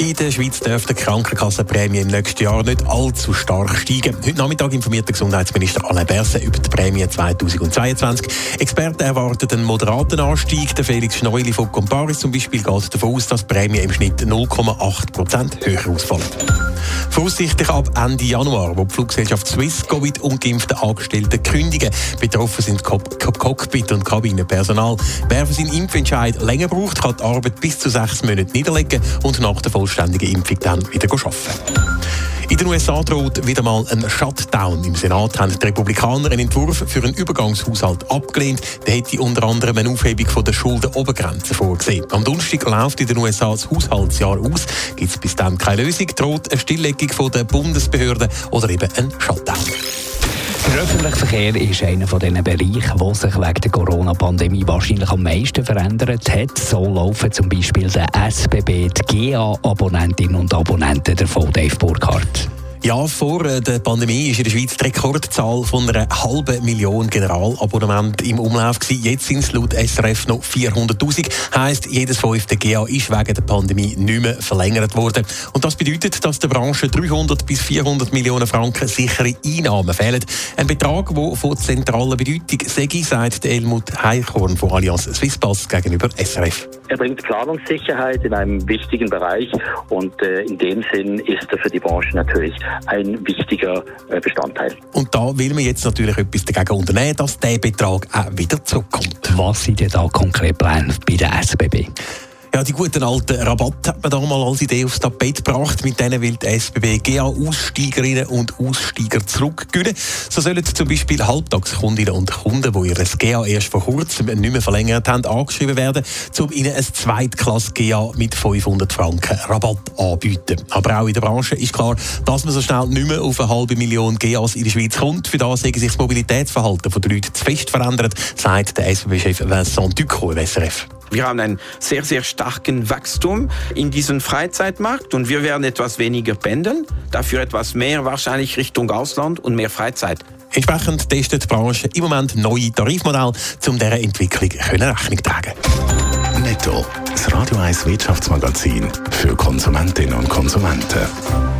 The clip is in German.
In der Schweiz dürften Krankenkassenprämien im nächsten Jahr nicht allzu stark steigen. Heute Nachmittag informiert der Gesundheitsminister Alain Berset über die Prämie 2022. Experten erwarten einen moderaten Anstieg. Der Felix Schneuli von Comparis zum Beispiel geht davon aus, dass die Prämie im Schnitt 0,8 Prozent höher ausfallen. Voraussichtlich ab Ende Januar, wo die Fluggesellschaft Swiss Covid ungeimpfte Angestellte kündigen. Betroffen sind Cockpit und Kabinenpersonal. Wer für seinen Impfentscheid länger braucht, kann die Arbeit bis zu sechs Monate niederlegen und nach der vollständigen Impfung dann wieder arbeiten. In den USA droht wieder mal ein Shutdown. Im Senat haben die Republikaner einen Entwurf für einen Übergangshaushalt abgelehnt. Der hätte unter anderem eine Aufhebung von der Schuldenobergrenze vorgesehen. Am Donnerstag läuft in den USA das Haushaltsjahr aus. Gibt es bis dann keine Lösung, droht eine Stilllegung von der Bundesbehörden oder eben ein Shutdown. Der öffentliche Verkehr ist einer von den Bereichen, der sich wegen der Corona-Pandemie wahrscheinlich am meisten verändert hat. So laufen zum Beispiel der SBB, die GA-Abonnentinnen und Abonnenten davon, Dave Burkhardt. Ja, vor äh, der Pandemie ist in der Schweiz die Rekordzahl von einer halben Million Generalabonnementen im Umlauf gewesen. Jetzt sind es laut SRF noch 400'000. Heißt, jedes fünfte GA ist wegen der Pandemie nicht mehr verlängert worden. Und das bedeutet, dass der Branche 300 bis 400 Millionen Franken sichere Einnahmen fehlen. Ein Betrag, der von zentraler Bedeutung sei, sagt Elmut Heichhorn von Allianz Swisspass gegenüber SRF. Er bringt Planungssicherheit in einem wichtigen Bereich und äh, in dem Sinn ist er für die Branche natürlich ein wichtiger äh, Bestandteil. Und da will man jetzt natürlich etwas dagegen unternehmen, dass der Betrag auch wieder zurückkommt. Was sind denn da konkret Pläne bei der SBB? Ja, die guten alten Rabatt hat man da mal als Idee aufs Tapet gebracht. Mit denen will die SBB GA-Aussteigerinnen und Aussteiger zurückgewinnen. So sollen zum Beispiel Halbtagskundinnen und Kunden, die ihr GA erst vor kurzem nicht mehr verlängert haben, angeschrieben werden, um ihnen ein Zweitklasse-GA mit 500 Franken Rabatt anbieten. Aber auch in der Branche ist klar, dass man so schnell nicht mehr auf eine halbe Million GAs in der Schweiz kommt. Für das hat sich das Mobilitätsverhalten der Leute zu fest verändert, sagt der SBB-Chef Vincent Ducot im SRF. Wir haben einen sehr, sehr starken Wachstum in diesem Freizeitmarkt und wir werden etwas weniger pendeln, dafür etwas mehr wahrscheinlich Richtung Ausland und mehr Freizeit. Entsprechend testet die Branche im Moment neue Tarifmodelle, um dieser Entwicklung Rechnung zu tragen. Netto. Das Radio 1 Wirtschaftsmagazin für Konsumentinnen und Konsumenten.